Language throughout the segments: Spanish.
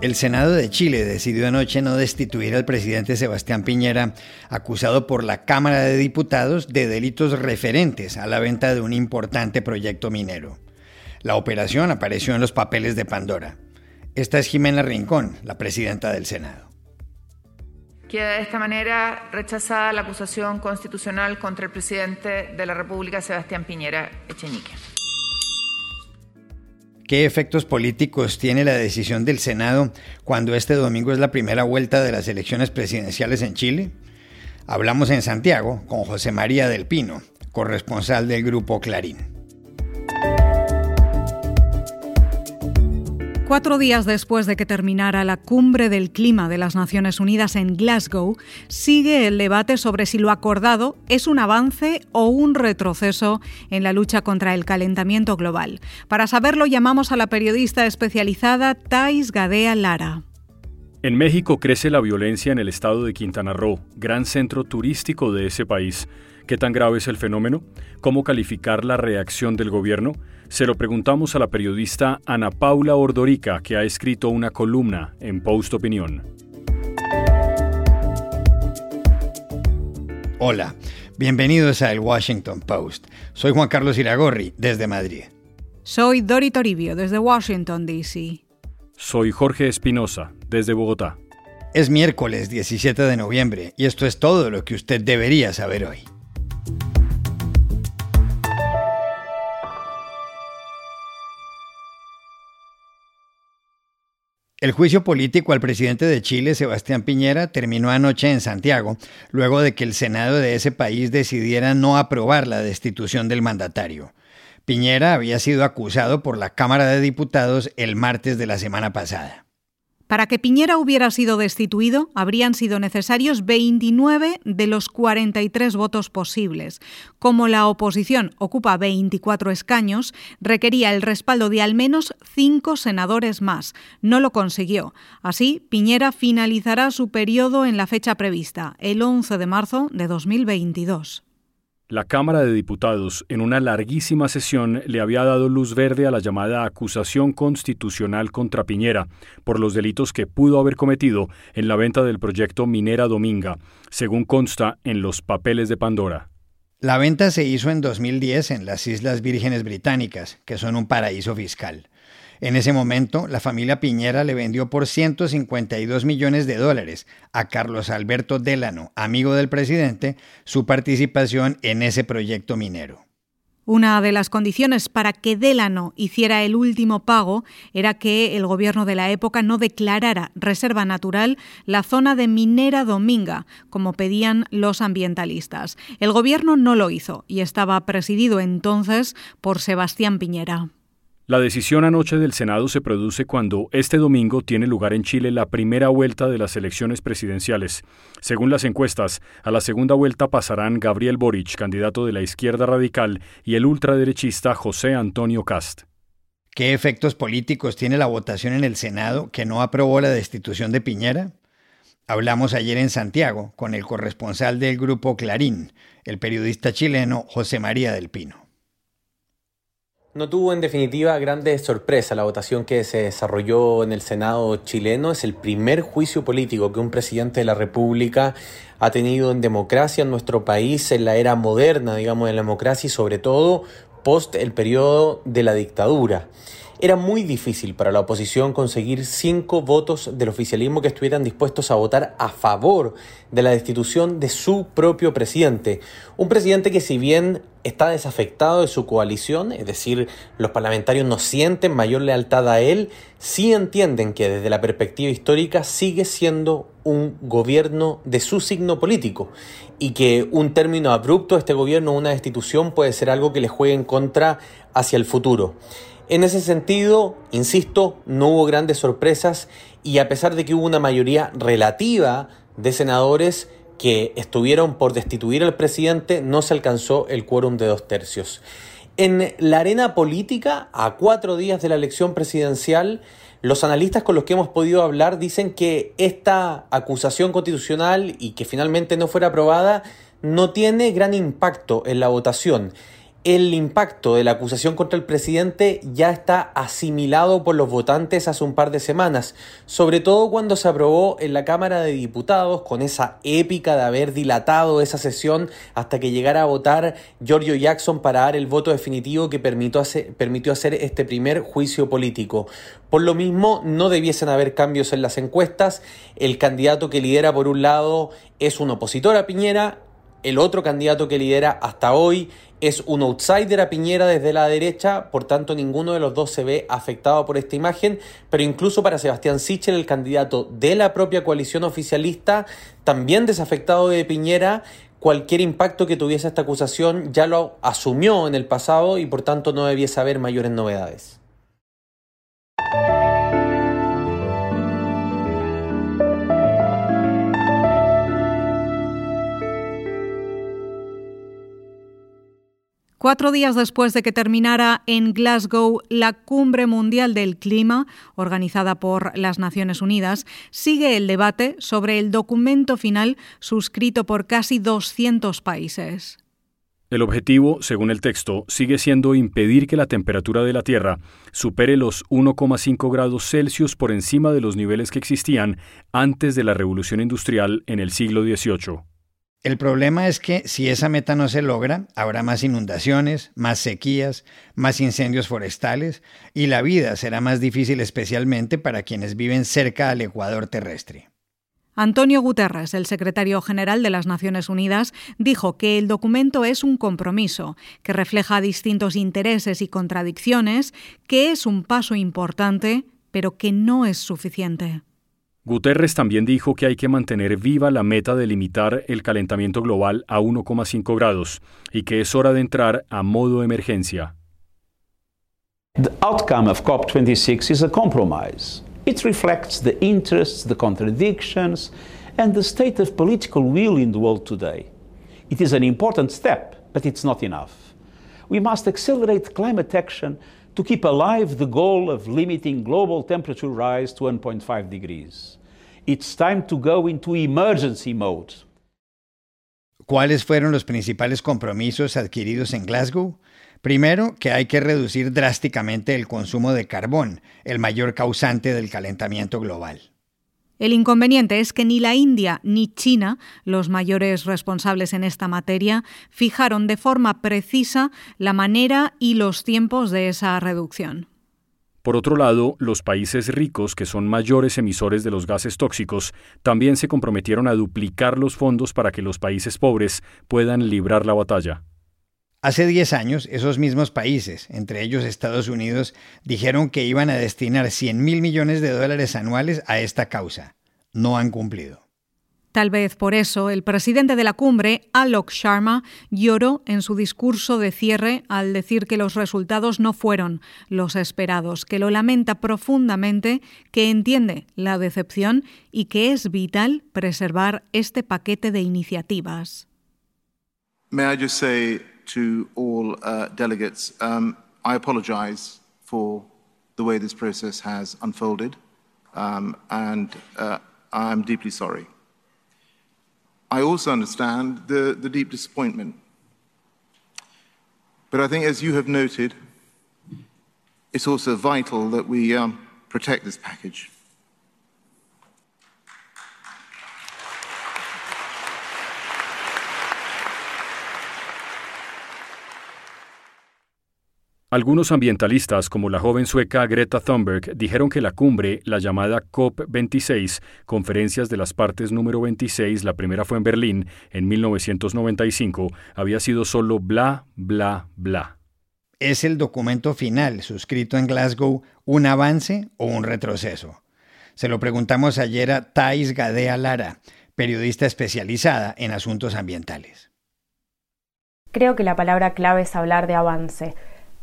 El Senado de Chile decidió anoche no destituir al presidente Sebastián Piñera, acusado por la Cámara de Diputados de delitos referentes a la venta de un importante proyecto minero. La operación apareció en los papeles de Pandora. Esta es Jimena Rincón, la presidenta del Senado. Queda de esta manera rechazada la acusación constitucional contra el presidente de la República, Sebastián Piñera Echeñique. ¿Qué efectos políticos tiene la decisión del Senado cuando este domingo es la primera vuelta de las elecciones presidenciales en Chile? Hablamos en Santiago con José María del Pino, corresponsal del grupo Clarín. Cuatro días después de que terminara la cumbre del clima de las Naciones Unidas en Glasgow, sigue el debate sobre si lo acordado es un avance o un retroceso en la lucha contra el calentamiento global. Para saberlo llamamos a la periodista especializada Thais Gadea Lara. En México crece la violencia en el estado de Quintana Roo, gran centro turístico de ese país. ¿Qué tan grave es el fenómeno? ¿Cómo calificar la reacción del gobierno? Se lo preguntamos a la periodista Ana Paula Ordorica, que ha escrito una columna en Post Opinión. Hola, bienvenidos a El Washington Post. Soy Juan Carlos Iragorri, desde Madrid. Soy Dori Toribio, desde Washington, D.C. Soy Jorge Espinosa, desde Bogotá. Es miércoles 17 de noviembre y esto es todo lo que usted debería saber hoy. El juicio político al presidente de Chile, Sebastián Piñera, terminó anoche en Santiago, luego de que el Senado de ese país decidiera no aprobar la destitución del mandatario. Piñera había sido acusado por la Cámara de Diputados el martes de la semana pasada. Para que Piñera hubiera sido destituido, habrían sido necesarios 29 de los 43 votos posibles. Como la oposición ocupa 24 escaños, requería el respaldo de al menos cinco senadores más. No lo consiguió. Así, Piñera finalizará su periodo en la fecha prevista, el 11 de marzo de 2022. La Cámara de Diputados, en una larguísima sesión, le había dado luz verde a la llamada acusación constitucional contra Piñera por los delitos que pudo haber cometido en la venta del proyecto Minera Dominga, según consta en los papeles de Pandora. La venta se hizo en 2010 en las Islas Vírgenes Británicas, que son un paraíso fiscal. En ese momento, la familia Piñera le vendió por 152 millones de dólares a Carlos Alberto Delano, amigo del presidente, su participación en ese proyecto minero. Una de las condiciones para que Delano hiciera el último pago era que el gobierno de la época no declarara reserva natural la zona de Minera Dominga, como pedían los ambientalistas. El gobierno no lo hizo y estaba presidido entonces por Sebastián Piñera. La decisión anoche del Senado se produce cuando este domingo tiene lugar en Chile la primera vuelta de las elecciones presidenciales. Según las encuestas, a la segunda vuelta pasarán Gabriel Boric, candidato de la izquierda radical, y el ultraderechista José Antonio Cast. ¿Qué efectos políticos tiene la votación en el Senado que no aprobó la destitución de Piñera? Hablamos ayer en Santiago con el corresponsal del grupo Clarín, el periodista chileno José María del Pino. No tuvo en definitiva grandes sorpresas la votación que se desarrolló en el Senado chileno. Es el primer juicio político que un presidente de la República ha tenido en democracia en nuestro país, en la era moderna, digamos, de la democracia y sobre todo post el periodo de la dictadura. Era muy difícil para la oposición conseguir cinco votos del oficialismo que estuvieran dispuestos a votar a favor de la destitución de su propio presidente. Un presidente que si bien está desafectado de su coalición, es decir, los parlamentarios no sienten mayor lealtad a él, sí entienden que desde la perspectiva histórica sigue siendo un gobierno de su signo político y que un término abrupto de este gobierno, una destitución, puede ser algo que le juegue en contra hacia el futuro. En ese sentido, insisto, no hubo grandes sorpresas y a pesar de que hubo una mayoría relativa de senadores que estuvieron por destituir al presidente, no se alcanzó el quórum de dos tercios. En la arena política, a cuatro días de la elección presidencial, los analistas con los que hemos podido hablar dicen que esta acusación constitucional y que finalmente no fuera aprobada no tiene gran impacto en la votación el impacto de la acusación contra el presidente ya está asimilado por los votantes hace un par de semanas, sobre todo cuando se aprobó en la Cámara de Diputados con esa épica de haber dilatado esa sesión hasta que llegara a votar Giorgio Jackson para dar el voto definitivo que permitió hacer, permitió hacer este primer juicio político. Por lo mismo, no debiesen haber cambios en las encuestas. El candidato que lidera por un lado es un opositor a Piñera, el otro candidato que lidera hasta hoy es un outsider a Piñera desde la derecha, por tanto ninguno de los dos se ve afectado por esta imagen, pero incluso para Sebastián Sichel, el candidato de la propia coalición oficialista, también desafectado de Piñera, cualquier impacto que tuviese esta acusación ya lo asumió en el pasado y por tanto no debiese haber mayores novedades. Cuatro días después de que terminara en Glasgow la Cumbre Mundial del Clima, organizada por las Naciones Unidas, sigue el debate sobre el documento final suscrito por casi 200 países. El objetivo, según el texto, sigue siendo impedir que la temperatura de la Tierra supere los 1,5 grados Celsius por encima de los niveles que existían antes de la revolución industrial en el siglo XVIII. El problema es que si esa meta no se logra, habrá más inundaciones, más sequías, más incendios forestales y la vida será más difícil especialmente para quienes viven cerca al ecuador terrestre. Antonio Guterres, el secretario general de las Naciones Unidas, dijo que el documento es un compromiso que refleja distintos intereses y contradicciones, que es un paso importante, pero que no es suficiente. Guterres también dijo que hay que mantener viva la meta de limitar el calentamiento global a 1,5 grados y que es hora de entrar a modo emergencia. The outcome of COP26 is a compromise. It reflects the interests, the contradictions, and the state of political will in the world today. It is an important step, but it's not enough. We must accelerate climate action to keep alive the goal of limiting global temperature rise to 1.5 degrees. It's time to go into emergency mode. ¿Cuáles fueron los principales compromisos adquiridos en Glasgow? Primero, que hay que reducir drásticamente el consumo de carbón, el mayor causante del calentamiento global. El inconveniente es que ni la India ni China, los mayores responsables en esta materia, fijaron de forma precisa la manera y los tiempos de esa reducción. Por otro lado, los países ricos, que son mayores emisores de los gases tóxicos, también se comprometieron a duplicar los fondos para que los países pobres puedan librar la batalla. Hace 10 años, esos mismos países, entre ellos Estados Unidos, dijeron que iban a destinar 100 mil millones de dólares anuales a esta causa. No han cumplido. Tal vez por eso el presidente de la cumbre, Alok Sharma, lloró en su discurso de cierre al decir que los resultados no fueron los esperados, que lo lamenta profundamente, que entiende la decepción y que es vital preservar este paquete de iniciativas. May I just say to all uh, delegates, um, I apologize for the way this process has unfolded, um, and uh, I'm deeply sorry. I also understand the, the deep disappointment. But I think, as you have noted, it's also vital that we um, protect this package. Algunos ambientalistas, como la joven sueca Greta Thunberg, dijeron que la cumbre, la llamada COP26, Conferencias de las Partes número 26, la primera fue en Berlín en 1995, había sido solo bla, bla, bla. ¿Es el documento final suscrito en Glasgow un avance o un retroceso? Se lo preguntamos ayer a Thais Gadea Lara, periodista especializada en asuntos ambientales. Creo que la palabra clave es hablar de avance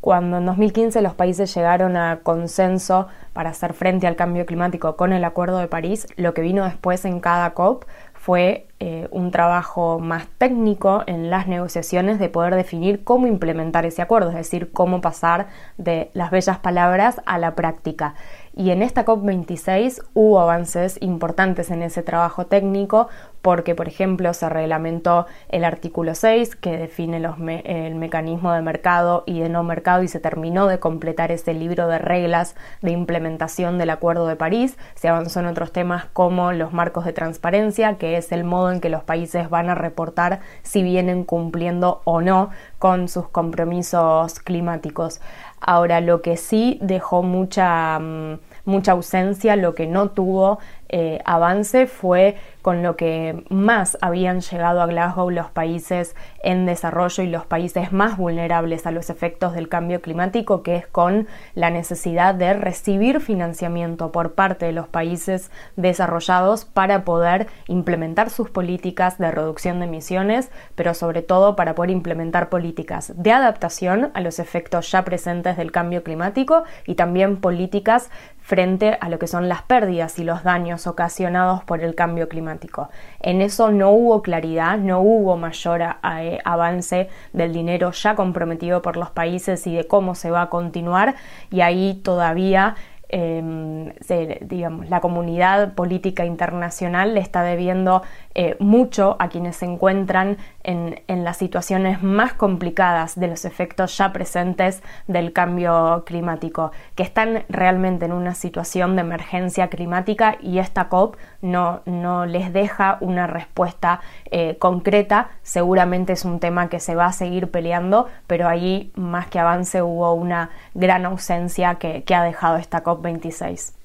cuando en 2015 los países llegaron a consenso para hacer frente al cambio climático con el Acuerdo de París, lo que vino después en cada COP fue eh, un trabajo más técnico en las negociaciones de poder definir cómo implementar ese acuerdo, es decir, cómo pasar de las bellas palabras a la práctica. Y en esta COP26 hubo avances importantes en ese trabajo técnico porque, por ejemplo, se reglamentó el artículo 6 que define los el mecanismo de mercado y de no mercado y se terminó de completar ese libro de reglas de implementación del Acuerdo de París. Se avanzó en otros temas como los marcos de transparencia, que es el modo en que los países van a reportar si vienen cumpliendo o no con sus compromisos climáticos. Ahora, lo que sí dejó mucha, mm, mucha ausencia, lo que no tuvo eh, avance fue con lo que más habían llegado a Glasgow los países en desarrollo y los países más vulnerables a los efectos del cambio climático, que es con la necesidad de recibir financiamiento por parte de los países desarrollados para poder implementar sus políticas de reducción de emisiones, pero sobre todo para poder implementar políticas de adaptación a los efectos ya presentes del cambio climático y también políticas frente a lo que son las pérdidas y los daños ocasionados por el cambio climático. En eso no hubo claridad, no hubo mayor eh, avance del dinero ya comprometido por los países y de cómo se va a continuar y ahí todavía Em, digamos, la comunidad política internacional le está debiendo eh, mucho a quienes se encuentran en, las situaciones más complicadas de los efectos ya presentes del cambio climático, que están realmente en una situación de emergencia climática y esta COP no, no les deja una respuesta eh, concreta. Seguramente es un tema que se va a seguir peleando, pero ahí más que avance hubo una gran ausencia que ha dejado esta COP26.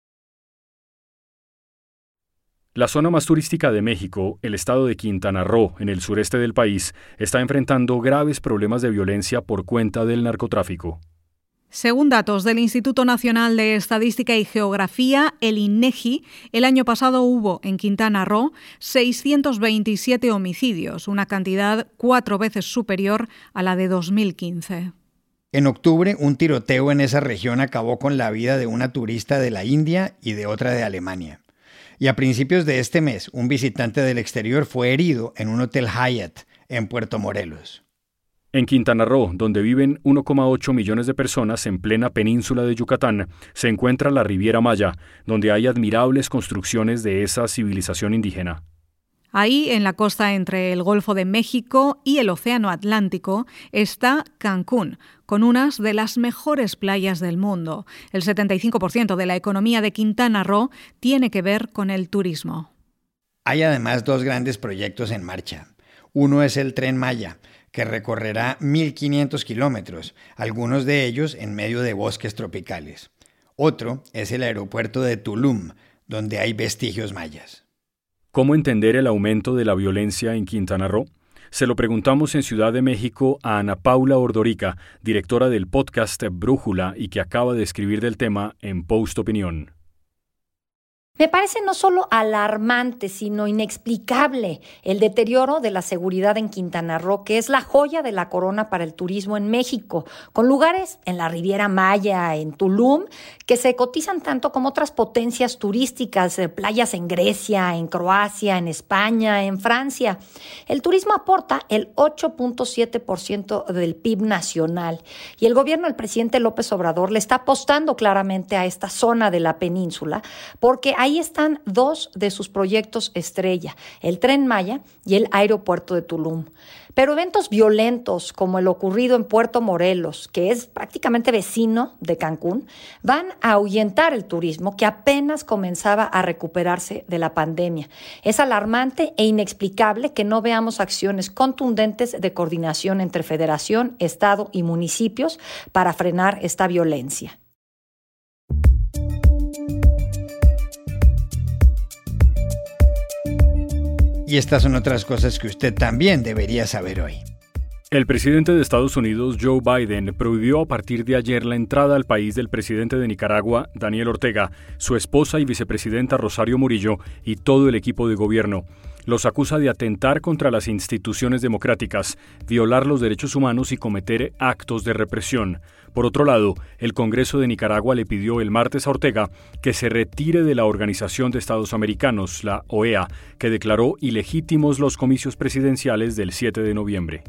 La zona más turística de México, el estado de Quintana Roo, en el sureste del país, está enfrentando graves problemas de violencia por cuenta del narcotráfico. Según datos del Instituto Nacional de Estadística y Geografía, el INEGI, el año pasado hubo en Quintana Roo 627 homicidios, una cantidad cuatro veces superior a la de 2015. En octubre, un tiroteo en esa región acabó con la vida de una turista de la India y de otra de Alemania. Y a principios de este mes, un visitante del exterior fue herido en un hotel Hyatt en Puerto Morelos. En Quintana Roo, donde viven 1,8 millones de personas en plena península de Yucatán, se encuentra la Riviera Maya, donde hay admirables construcciones de esa civilización indígena. Ahí, en la costa entre el Golfo de México y el Océano Atlántico, está Cancún, con unas de las mejores playas del mundo. El 75% de la economía de Quintana Roo tiene que ver con el turismo. Hay además dos grandes proyectos en marcha. Uno es el Tren Maya, que recorrerá 1.500 kilómetros, algunos de ellos en medio de bosques tropicales. Otro es el aeropuerto de Tulum, donde hay vestigios mayas. ¿Cómo entender el aumento de la violencia en Quintana Roo? Se lo preguntamos en Ciudad de México a Ana Paula Ordorica, directora del podcast Brújula y que acaba de escribir del tema en Post Opinión. Me parece no solo alarmante, sino inexplicable el deterioro de la seguridad en Quintana Roo, que es la joya de la corona para el turismo en México, con lugares en la Riviera Maya, en Tulum, que se cotizan tanto como otras potencias turísticas, eh, playas en Grecia, en Croacia, en España, en Francia. El turismo aporta el 8.7% del PIB nacional y el gobierno del presidente López Obrador le está apostando claramente a esta zona de la península porque Ahí están dos de sus proyectos estrella, el tren Maya y el aeropuerto de Tulum. Pero eventos violentos como el ocurrido en Puerto Morelos, que es prácticamente vecino de Cancún, van a ahuyentar el turismo que apenas comenzaba a recuperarse de la pandemia. Es alarmante e inexplicable que no veamos acciones contundentes de coordinación entre federación, Estado y municipios para frenar esta violencia. Y estas son otras cosas que usted también debería saber hoy. El presidente de Estados Unidos, Joe Biden, prohibió a partir de ayer la entrada al país del presidente de Nicaragua, Daniel Ortega, su esposa y vicepresidenta Rosario Murillo y todo el equipo de gobierno. Los acusa de atentar contra las instituciones democráticas, violar los derechos humanos y cometer actos de represión. Por otro lado, el Congreso de Nicaragua le pidió el martes a Ortega que se retire de la Organización de Estados Americanos, la OEA, que declaró ilegítimos los comicios presidenciales del 7 de noviembre.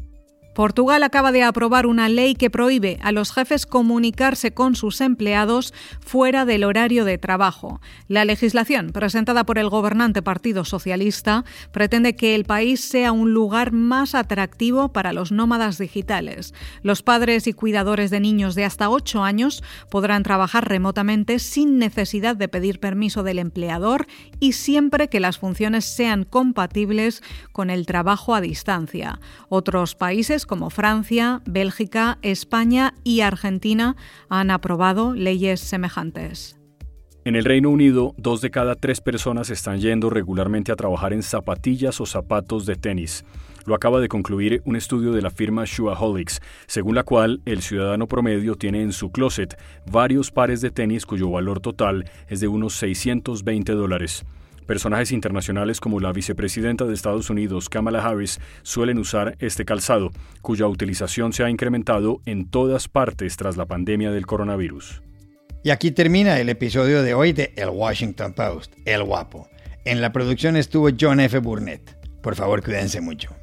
Portugal acaba de aprobar una ley que prohíbe a los jefes comunicarse con sus empleados fuera del horario de trabajo. La legislación, presentada por el gobernante Partido Socialista, pretende que el país sea un lugar más atractivo para los nómadas digitales. Los padres y cuidadores de niños de hasta 8 años podrán trabajar remotamente sin necesidad de pedir permiso del empleador y siempre que las funciones sean compatibles con el trabajo a distancia. Otros como Francia, Bélgica, España y Argentina han aprobado leyes semejantes. En el Reino Unido, dos de cada tres personas están yendo regularmente a trabajar en zapatillas o zapatos de tenis. Lo acaba de concluir un estudio de la firma Shoeaholics, según la cual el ciudadano promedio tiene en su closet varios pares de tenis cuyo valor total es de unos 620 dólares. Personajes internacionales como la vicepresidenta de Estados Unidos, Kamala Harris, suelen usar este calzado, cuya utilización se ha incrementado en todas partes tras la pandemia del coronavirus. Y aquí termina el episodio de hoy de El Washington Post, El Guapo. En la producción estuvo John F. Burnett. Por favor, cuídense mucho.